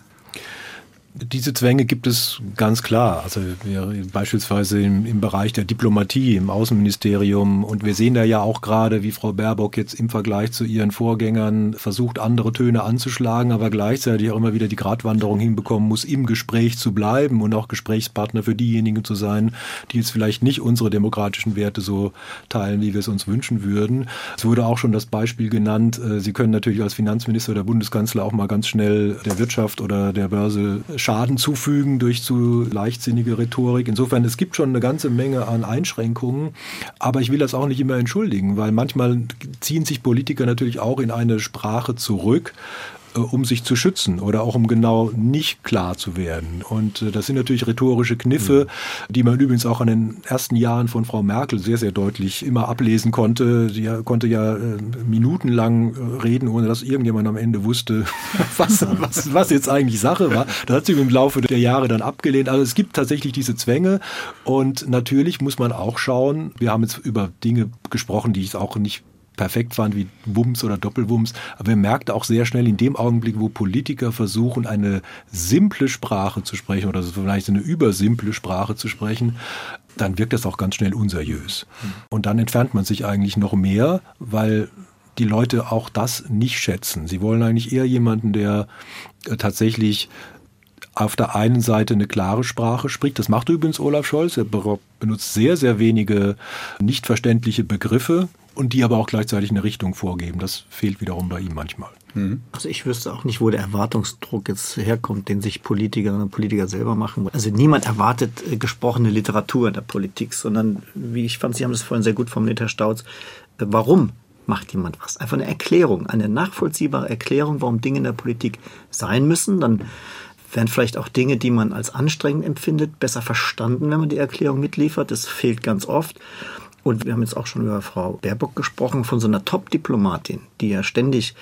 Diese Zwänge gibt es ganz klar. Also wir, beispielsweise im, im, Bereich der Diplomatie, im Außenministerium. Und wir sehen da ja auch gerade, wie Frau Baerbock jetzt im Vergleich zu ihren Vorgängern versucht, andere Töne anzuschlagen, aber gleichzeitig auch immer wieder die Gratwanderung hinbekommen muss, im Gespräch zu bleiben und auch Gesprächspartner für diejenigen zu sein, die jetzt vielleicht nicht unsere demokratischen Werte so teilen, wie wir es uns wünschen würden. Es wurde auch schon das Beispiel genannt. Äh, Sie können natürlich als Finanzminister oder Bundeskanzler auch mal ganz schnell der Wirtschaft oder der Börse Schaden zufügen durch zu leichtsinnige Rhetorik. Insofern, es gibt schon eine ganze Menge an Einschränkungen, aber ich will das auch nicht immer entschuldigen, weil manchmal ziehen sich Politiker natürlich auch in eine Sprache zurück, um sich zu schützen oder auch um genau nicht klar zu werden. Und äh, das sind natürlich rhetorische Kniffe, mhm. die man übrigens auch an den ersten Jahren von Frau Merkel sehr, sehr deutlich immer ablesen konnte. Sie konnte ja äh, minutenlang reden, ohne dass irgendjemand am Ende wusste, was, was, was jetzt eigentlich Sache war. Das hat sie im Laufe der Jahre dann abgelehnt. Also es gibt tatsächlich diese Zwänge und natürlich muss man auch schauen, wir haben jetzt über Dinge gesprochen, die ich auch nicht perfekt waren wie Wumms oder Doppelwumms. Aber wir merkten auch sehr schnell in dem Augenblick, wo Politiker versuchen, eine simple Sprache zu sprechen oder vielleicht eine übersimple Sprache zu sprechen, dann wirkt das auch ganz schnell unseriös. Und dann entfernt man sich eigentlich noch mehr, weil die Leute auch das nicht schätzen. Sie wollen eigentlich eher jemanden, der äh, tatsächlich auf der einen Seite eine klare Sprache spricht. Das macht übrigens Olaf Scholz. Er benutzt sehr, sehr wenige nicht verständliche Begriffe und die aber auch gleichzeitig eine Richtung vorgeben. Das fehlt wiederum bei ihm manchmal. Mhm. Also ich wüsste auch nicht, wo der Erwartungsdruck jetzt herkommt, den sich Politikerinnen und Politiker selber machen. Also niemand erwartet äh, gesprochene Literatur in der Politik, sondern wie ich fand, Sie haben das vorhin sehr gut formuliert, Herr Stauz, äh, warum macht jemand was? Einfach eine Erklärung, eine nachvollziehbare Erklärung, warum Dinge in der Politik sein müssen. Dann werden vielleicht auch Dinge, die man als anstrengend empfindet, besser verstanden, wenn man die Erklärung mitliefert. Das fehlt ganz oft. Und wir haben jetzt auch schon über Frau Baerbock gesprochen, von so einer Top-Diplomatin, die ja ständig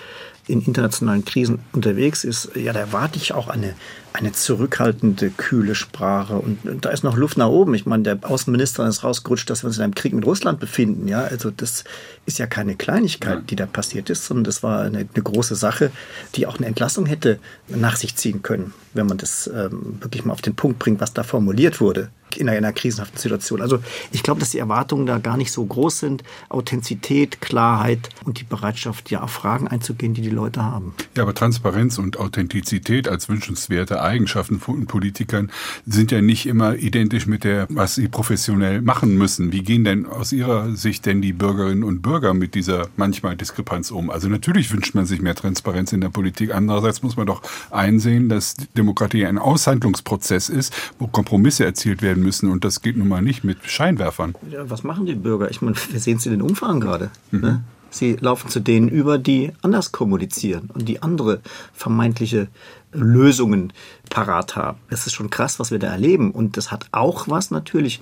in internationalen Krisen unterwegs ist, ja, da erwarte ich auch eine, eine zurückhaltende, kühle Sprache. Und, und da ist noch Luft nach oben. Ich meine, der Außenminister ist rausgerutscht, dass wir uns in einem Krieg mit Russland befinden. Ja, also das ist ja keine Kleinigkeit, ja. die da passiert ist, sondern das war eine, eine, große Sache, die auch eine Entlassung hätte nach sich ziehen können, wenn man das ähm, wirklich mal auf den Punkt bringt, was da formuliert wurde in einer, in einer krisenhaften Situation. Also ich glaube, dass die Erwartungen da gar nicht so groß sind. Authentizität, Klarheit und die Bereitschaft, ja auf Fragen einzugehen, die die Leute haben. Ja, aber Transparenz und Authentizität als wünschenswerte Eigenschaften von Politikern sind ja nicht immer identisch mit der, was sie professionell machen müssen. Wie gehen denn aus Ihrer Sicht denn die Bürgerinnen und Bürger mit dieser manchmal Diskrepanz um? Also natürlich wünscht man sich mehr Transparenz in der Politik. Andererseits muss man doch einsehen, dass Demokratie ein Aushandlungsprozess ist, wo Kompromisse erzielt werden müssen. Und das geht nun mal nicht mit Scheinwerfern. Ja, was machen die Bürger? Ich meine, wir sehen es in den Umfragen gerade. Mhm. Ne? Sie laufen zu denen über, die anders kommunizieren und die andere vermeintliche Lösungen parat haben. Das ist schon krass, was wir da erleben. Und das hat auch was natürlich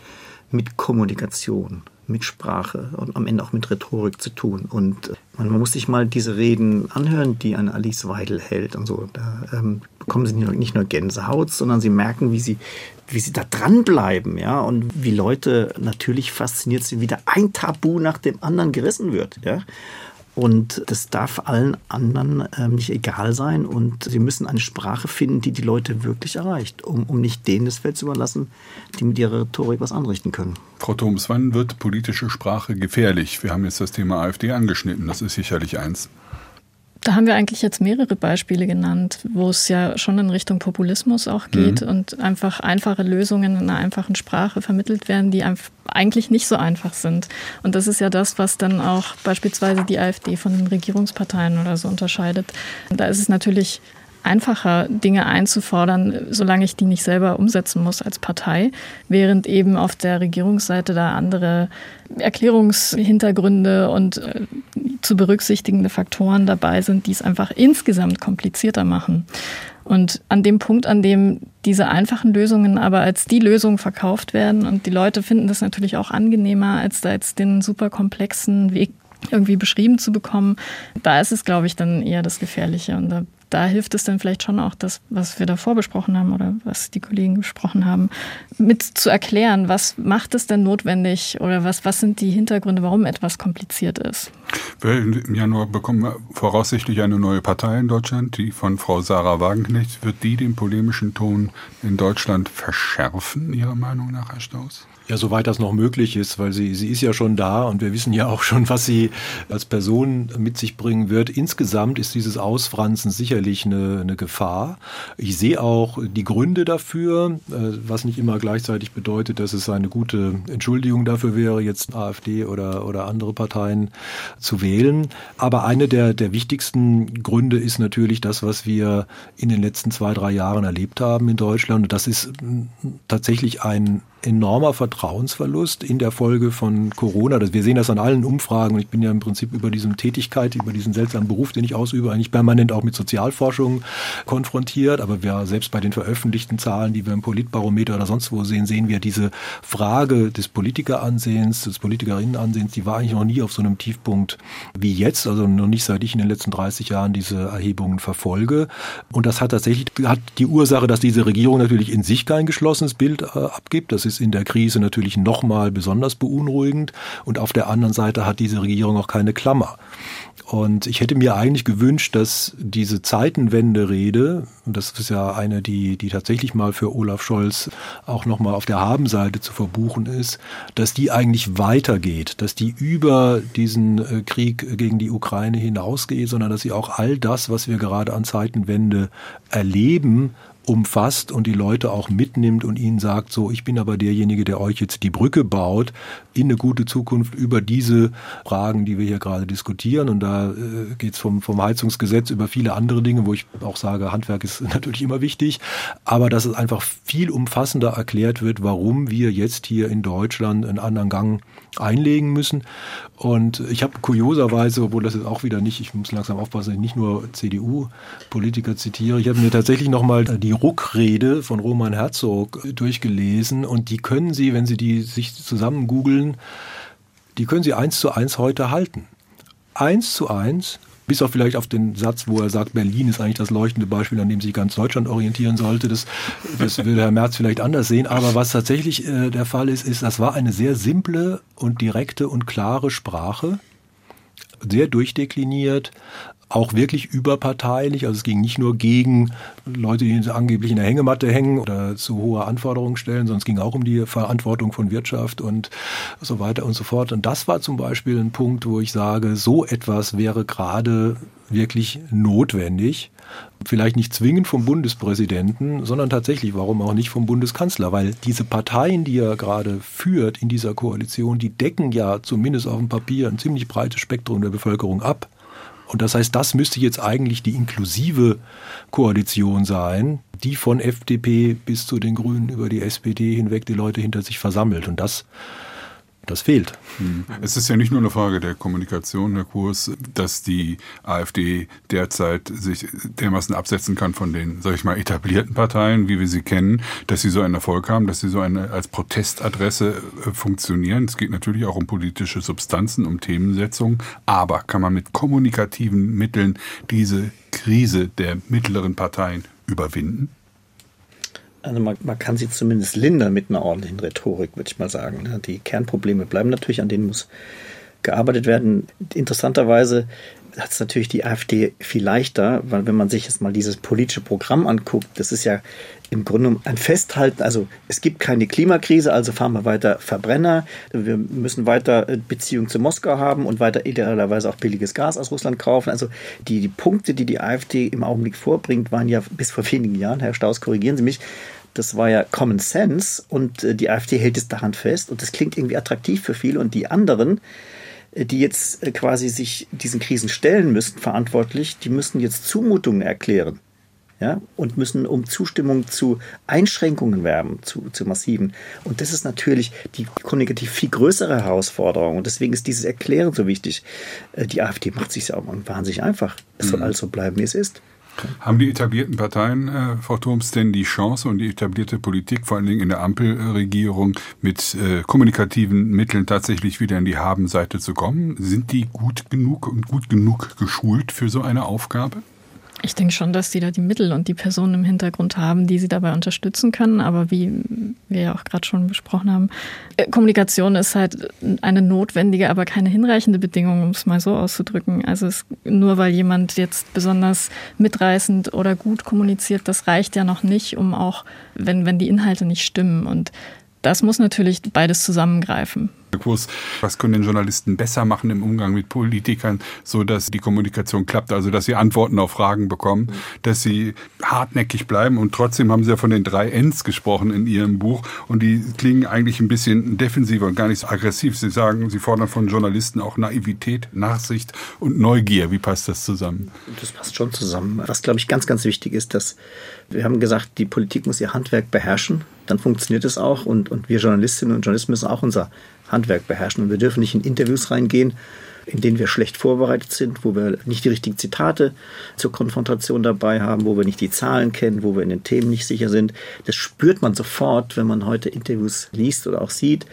mit Kommunikation, mit Sprache und am Ende auch mit Rhetorik zu tun. Und man, muss sich mal diese Reden anhören, die eine Alice Weidel hält und so. Da ähm, bekommen sie nicht nur, nicht nur Gänsehaut, sondern sie merken, wie sie wie sie da dranbleiben, ja, und wie Leute natürlich fasziniert sind, wie da ein Tabu nach dem anderen gerissen wird, ja. Und das darf allen anderen ähm, nicht egal sein. Und sie müssen eine Sprache finden, die die Leute wirklich erreicht, um, um nicht denen das Feld zu überlassen, die mit ihrer Rhetorik was anrichten können. Frau Thoms, wann wird politische Sprache gefährlich? Wir haben jetzt das Thema AfD angeschnitten. Das ist sicherlich eins. Da haben wir eigentlich jetzt mehrere Beispiele genannt, wo es ja schon in Richtung Populismus auch geht mhm. und einfach einfache Lösungen in einer einfachen Sprache vermittelt werden, die eigentlich nicht so einfach sind. Und das ist ja das, was dann auch beispielsweise die AfD von den Regierungsparteien oder so unterscheidet. Da ist es natürlich einfacher, Dinge einzufordern, solange ich die nicht selber umsetzen muss als Partei, während eben auf der Regierungsseite da andere Erklärungshintergründe und äh, zu berücksichtigende Faktoren dabei sind, die es einfach insgesamt komplizierter machen. Und an dem Punkt, an dem diese einfachen Lösungen aber als die Lösung verkauft werden und die Leute finden das natürlich auch angenehmer, als da jetzt den super komplexen Weg irgendwie beschrieben zu bekommen, da ist es, glaube ich, dann eher das Gefährliche. Und da da hilft es dann vielleicht schon auch, das, was wir davor besprochen haben oder was die Kollegen besprochen haben, mit zu erklären, was macht es denn notwendig oder was, was sind die Hintergründe, warum etwas kompliziert ist. Im Januar bekommen wir voraussichtlich eine neue Partei in Deutschland, die von Frau Sarah Wagenknecht. Wird die den polemischen Ton in Deutschland verschärfen, Ihrer Meinung nach, Herr Staus? Ja, soweit das noch möglich ist, weil sie, sie ist ja schon da und wir wissen ja auch schon, was sie als Person mit sich bringen wird. Insgesamt ist dieses Ausfranzen sicherlich eine, eine Gefahr. Ich sehe auch die Gründe dafür, äh, was nicht immer gleichzeitig bedeutet, dass es eine gute Entschuldigung dafür wäre, jetzt AfD oder, oder andere Parteien zu wählen. Aber eine der, der wichtigsten Gründe ist natürlich das, was wir in den letzten zwei, drei Jahren erlebt haben in Deutschland. Und das ist tatsächlich ein enormer Vertrauensverlust in der Folge von Corona. Wir sehen das an allen Umfragen und ich bin ja im Prinzip über diesen Tätigkeit, über diesen seltsamen Beruf, den ich ausübe, eigentlich permanent auch mit Sozialfragen Wahlforschung konfrontiert, aber wir selbst bei den veröffentlichten Zahlen, die wir im Politbarometer oder sonst wo sehen, sehen wir diese Frage des Politikeransehens, des Politikerinnenansehens, die war eigentlich noch nie auf so einem Tiefpunkt wie jetzt, also noch nicht seit ich in den letzten 30 Jahren diese Erhebungen verfolge. Und das hat tatsächlich hat die Ursache, dass diese Regierung natürlich in sich kein geschlossenes Bild äh, abgibt. Das ist in der Krise natürlich nochmal besonders beunruhigend. Und auf der anderen Seite hat diese Regierung auch keine Klammer. Und ich hätte mir eigentlich gewünscht, dass diese Zeitenwende-Rede, und das ist ja eine, die, die tatsächlich mal für Olaf Scholz auch nochmal auf der Habenseite zu verbuchen ist, dass die eigentlich weitergeht, dass die über diesen äh, Krieg gegen die Ukraine hinausgeht, sondern dass sie auch all das, was wir gerade an Zeitenwende erleben, umfasst und die Leute auch mitnimmt und ihnen sagt, so, ich bin aber derjenige, der euch jetzt die Brücke baut in eine gute Zukunft über diese Fragen, die wir hier gerade diskutieren. Und da äh, geht es vom, vom Heizungsgesetz über viele andere Dinge, wo ich auch sage, Handwerk ist natürlich immer wichtig, aber dass es einfach viel umfassender erklärt wird, warum wir jetzt hier in Deutschland einen anderen Gang einlegen müssen. Und ich habe kurioserweise, obwohl das ist auch wieder nicht, ich muss langsam aufpassen, ich nicht nur CDU-Politiker zitiere, ich habe mir tatsächlich nochmal die Ruckrede von Roman Herzog durchgelesen und die können Sie, wenn Sie die sich zusammen googeln, die können Sie eins zu eins heute halten. Eins zu eins bis auf vielleicht auf den Satz, wo er sagt, Berlin ist eigentlich das leuchtende Beispiel, an dem sich ganz Deutschland orientieren sollte. Das, das will Herr Merz vielleicht anders sehen. Aber was tatsächlich äh, der Fall ist, ist, das war eine sehr simple und direkte und klare Sprache, sehr durchdekliniert, auch wirklich überparteilich. Also es ging nicht nur gegen Leute, die angeblich in der Hängematte hängen oder zu hohe Anforderungen stellen, sondern es ging auch um die Verantwortung von Wirtschaft und so weiter und so fort. Und das war zum Beispiel ein Punkt, wo ich sage, so etwas wäre gerade wirklich notwendig. Vielleicht nicht zwingend vom Bundespräsidenten, sondern tatsächlich, warum auch nicht vom Bundeskanzler, weil diese Parteien, die er gerade führt in dieser Koalition, die decken ja zumindest auf dem Papier ein ziemlich breites Spektrum der Bevölkerung ab. Und das heißt, das müsste jetzt eigentlich die inklusive Koalition sein, die von FDP bis zu den Grünen über die SPD hinweg die Leute hinter sich versammelt. Und das das fehlt. Hm. Es ist ja nicht nur eine Frage der Kommunikation, Herr Kurs, dass die AfD derzeit sich dermaßen absetzen kann von den, sag ich mal, etablierten Parteien, wie wir sie kennen, dass sie so einen Erfolg haben, dass sie so eine als Protestadresse äh, funktionieren. Es geht natürlich auch um politische Substanzen, um Themensetzung, aber kann man mit kommunikativen Mitteln diese Krise der mittleren Parteien überwinden? Also man, man, kann sie zumindest lindern mit einer ordentlichen Rhetorik, würde ich mal sagen. Ne? Die Kernprobleme bleiben natürlich, an denen muss gearbeitet werden. Interessanterweise hat es natürlich die AfD viel leichter, weil wenn man sich jetzt mal dieses politische Programm anguckt, das ist ja im Grunde ein Festhalten, also es gibt keine Klimakrise, also fahren wir weiter Verbrenner, wir müssen weiter äh, Beziehungen zu Moskau haben und weiter idealerweise auch billiges Gas aus Russland kaufen. Also die, die Punkte, die die AfD im Augenblick vorbringt, waren ja bis vor wenigen Jahren, Herr Staus, korrigieren Sie mich, das war ja Common Sense und äh, die AfD hält es daran fest und das klingt irgendwie attraktiv für viele und die anderen, äh, die jetzt quasi sich diesen Krisen stellen müssen, verantwortlich, die müssen jetzt Zumutungen erklären ja, und müssen um Zustimmung zu Einschränkungen werben, zu, zu massiven. Und das ist natürlich die kommunikativ viel größere Herausforderung. Und deswegen ist dieses Erklären so wichtig. Äh, die AfD macht sich ja auch wahnsinnig einfach. Es soll mhm. also bleiben, wie es ist. Haben die etablierten Parteien, äh, Frau Turms, denn die Chance und die etablierte Politik, vor allen Dingen in der Ampelregierung, mit äh, kommunikativen Mitteln tatsächlich wieder in die Habenseite zu kommen? Sind die gut genug und gut genug geschult für so eine Aufgabe? Ich denke schon, dass sie da die Mittel und die Personen im Hintergrund haben, die sie dabei unterstützen können. Aber wie wir ja auch gerade schon besprochen haben, äh, Kommunikation ist halt eine notwendige, aber keine hinreichende Bedingung, um es mal so auszudrücken. Also es, nur weil jemand jetzt besonders mitreißend oder gut kommuniziert, das reicht ja noch nicht, um auch, wenn, wenn die Inhalte nicht stimmen. Und das muss natürlich beides zusammengreifen. Was können denn Journalisten besser machen im Umgang mit Politikern, so dass die Kommunikation klappt, also dass sie Antworten auf Fragen bekommen, dass sie hartnäckig bleiben und trotzdem haben sie ja von den drei Ns gesprochen in ihrem Buch und die klingen eigentlich ein bisschen defensiver und gar nicht so aggressiv. Sie sagen, sie fordern von Journalisten auch Naivität, Nachsicht und Neugier. Wie passt das zusammen? Das passt schon zusammen. Was glaube ich ganz, ganz wichtig ist, dass wir haben gesagt, die Politik muss ihr Handwerk beherrschen, dann funktioniert es auch und, und wir Journalistinnen und Journalisten müssen auch unser Handwerk beherrschen. Und wir dürfen nicht in Interviews reingehen in denen wir schlecht vorbereitet sind, wo wir nicht die richtigen Zitate zur Konfrontation dabei haben, wo wir nicht die Zahlen kennen, wo wir in den Themen nicht sicher sind. Das spürt man sofort, wenn man heute Interviews liest oder auch sieht.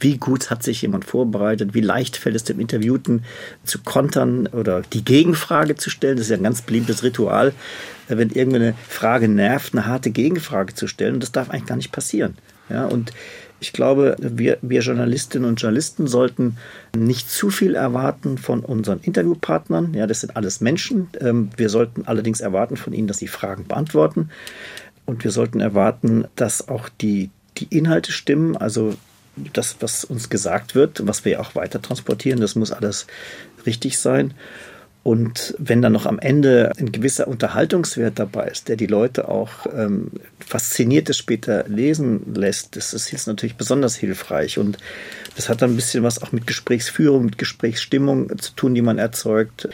Wie gut hat sich jemand vorbereitet? Wie leicht fällt es dem Interviewten zu kontern oder die Gegenfrage zu stellen? Das ist ja ein ganz beliebtes Ritual, wenn irgendeine Frage nervt, eine harte Gegenfrage zu stellen. Und das darf eigentlich gar nicht passieren. Ja, und ich glaube, wir, wir Journalistinnen und Journalisten sollten nicht zu viel erwarten von unseren Interviewpartnern. Ja, das sind alles Menschen. Ähm, wir sollten allerdings erwarten von ihnen, dass sie Fragen beantworten. Und wir sollten erwarten, dass auch die, die Inhalte stimmen. Also das, was uns gesagt wird, was wir auch weiter transportieren, das muss alles richtig sein. Und wenn dann noch am Ende ein gewisser Unterhaltungswert dabei ist, der die Leute auch ähm, fasziniert ist, später lesen lässt, das ist jetzt natürlich besonders hilfreich. Und das hat dann ein bisschen was auch mit Gesprächsführung, mit Gesprächsstimmung zu tun, die man erzeugt.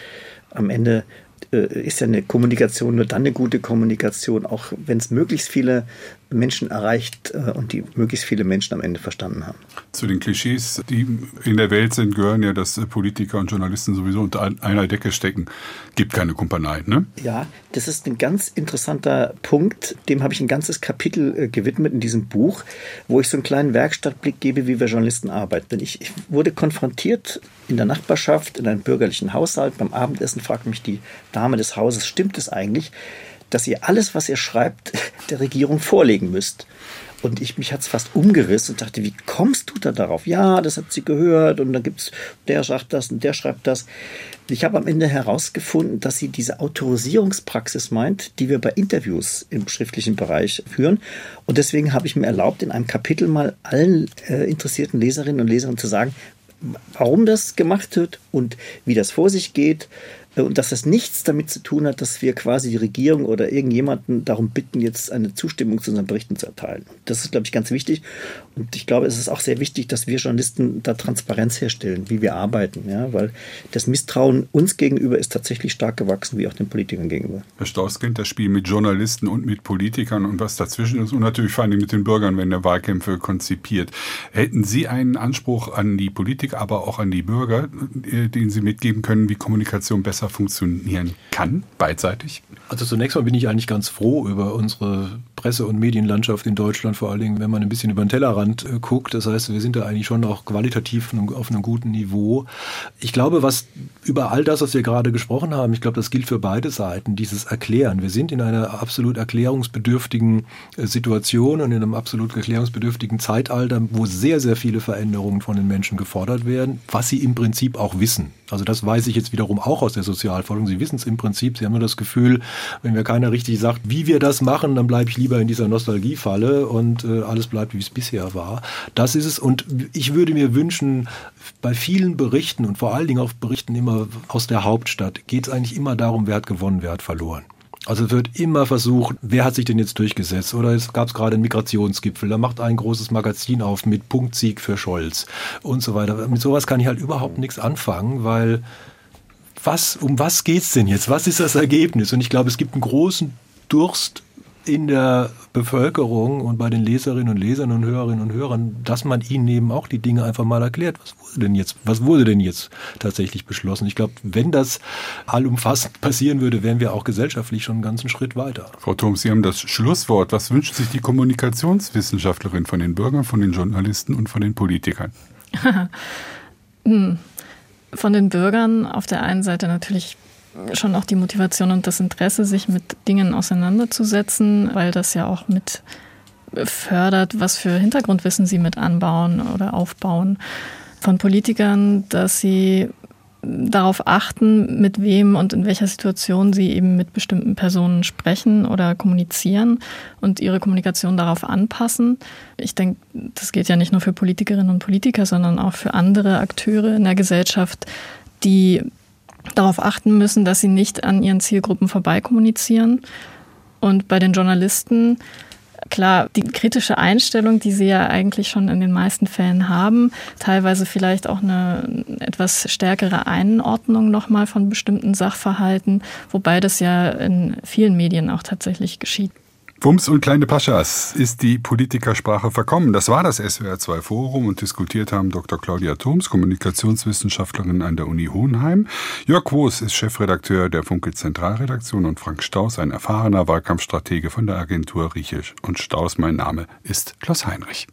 Am Ende äh, ist ja eine Kommunikation nur dann eine gute Kommunikation, auch wenn es möglichst viele Menschen erreicht äh, und die möglichst viele Menschen am Ende verstanden haben. Zu den Klischees, die in der Welt sind, gehören ja, dass Politiker und Journalisten sowieso unter einer Decke stecken. Gibt keine Kumpanei, ne? Ja, das ist ein ganz interessanter Punkt. Dem habe ich ein ganzes Kapitel äh, gewidmet in diesem Buch, wo ich so einen kleinen Werkstattblick gebe, wie wir Journalisten arbeiten. Denn ich, ich wurde konfrontiert in der Nachbarschaft, in einem bürgerlichen Haushalt. Beim Abendessen fragt mich die Dame des Hauses, stimmt es eigentlich? Dass ihr alles, was ihr schreibt, der Regierung vorlegen müsst. Und ich, mich hat's fast umgerissen und dachte, wie kommst du da darauf? Ja, das hat sie gehört und dann gibt's, der sagt das und der schreibt das. Ich habe am Ende herausgefunden, dass sie diese Autorisierungspraxis meint, die wir bei Interviews im schriftlichen Bereich führen. Und deswegen habe ich mir erlaubt, in einem Kapitel mal allen äh, interessierten Leserinnen und Lesern zu sagen, warum das gemacht wird und wie das vor sich geht, und dass das nichts damit zu tun hat, dass wir quasi die Regierung oder irgendjemanden darum bitten, jetzt eine Zustimmung zu unseren Berichten zu erteilen. Das ist, glaube ich, ganz wichtig. Und ich glaube, es ist auch sehr wichtig, dass wir Journalisten da Transparenz herstellen, wie wir arbeiten, ja, weil das Misstrauen uns gegenüber ist tatsächlich stark gewachsen, wie auch den Politikern gegenüber. Herr Strauß kennt das Spiel mit Journalisten und mit Politikern und was dazwischen ist und natürlich vor allem mit den Bürgern, wenn der Wahlkämpfe konzipiert. Hätten Sie einen Anspruch an die Politiker, aber auch an die Bürger, äh, den Sie mitgeben können, wie Kommunikation besser besser funktionieren kann, beidseitig? Also zunächst mal bin ich eigentlich ganz froh über unsere Presse- und Medienlandschaft in Deutschland, vor allen Dingen, wenn man ein bisschen über den Tellerrand äh, guckt. Das heißt, wir sind da eigentlich schon auch qualitativ auf einem guten Niveau. Ich glaube, was über all das, was wir gerade gesprochen haben, ich glaube, das gilt für beide Seiten, dieses Erklären. Wir sind in einer absolut erklärungsbedürftigen äh, Situation und in einem absolut erklärungsbedürftigen Zeitalter, wo sehr, sehr viele Veränderungen von den Menschen gefordert werden, was sie im Prinzip auch wissen. Also das weiß ich jetzt wiederum auch aus der Sozialforschung. Sie wissen es im Prinzip. Sie haben nur das Gefühl, wenn mir keiner richtig sagt, wie wir das machen, dann bleibe ich lieber in dieser Nostalgiefalle und äh, alles bleibt, wie es bisher war. Das ist es. Und ich würde mir wünschen, bei vielen Berichten und vor allen Dingen auch Berichten immer aus der Hauptstadt geht es eigentlich immer darum, wer hat gewonnen, wer hat verloren. Also wird immer versucht, wer hat sich denn jetzt durchgesetzt? Oder es gab gerade einen Migrationsgipfel, da macht ein großes Magazin auf mit Punktsieg für Scholz und so weiter. Mit sowas kann ich halt überhaupt nichts anfangen, weil was, um was geht's denn jetzt? Was ist das Ergebnis? Und ich glaube, es gibt einen großen Durst in der Bevölkerung und bei den Leserinnen und Lesern und Hörerinnen und Hörern, dass man ihnen eben auch die Dinge einfach mal erklärt. Was wurde denn jetzt, was wurde denn jetzt tatsächlich beschlossen? Ich glaube, wenn das allumfassend passieren würde, wären wir auch gesellschaftlich schon einen ganzen Schritt weiter. Frau Thoms, Sie haben das Schlusswort. Was wünscht sich die Kommunikationswissenschaftlerin von den Bürgern, von den Journalisten und von den Politikern? Hm. von den Bürgern auf der einen Seite natürlich schon auch die Motivation und das Interesse, sich mit Dingen auseinanderzusetzen, weil das ja auch mit fördert, was für Hintergrundwissen sie mit anbauen oder aufbauen. Von Politikern, dass sie darauf achten, mit wem und in welcher Situation sie eben mit bestimmten Personen sprechen oder kommunizieren und ihre Kommunikation darauf anpassen. Ich denke, das geht ja nicht nur für Politikerinnen und Politiker, sondern auch für andere Akteure in der Gesellschaft, die darauf achten müssen, dass sie nicht an ihren Zielgruppen vorbeikommunizieren. Und bei den Journalisten, klar, die kritische Einstellung, die sie ja eigentlich schon in den meisten Fällen haben, teilweise vielleicht auch eine etwas stärkere Einordnung nochmal von bestimmten Sachverhalten, wobei das ja in vielen Medien auch tatsächlich geschieht. Wumms und kleine Paschas ist die Politikersprache verkommen. Das war das SWR2 Forum und diskutiert haben Dr. Claudia Thoms, Kommunikationswissenschaftlerin an der Uni Hohenheim. Jörg Woos ist Chefredakteur der Funke Zentralredaktion und Frank Staus, ein erfahrener Wahlkampfstratege von der Agentur Riechisch und Staus. Mein Name ist Klaus Heinrich.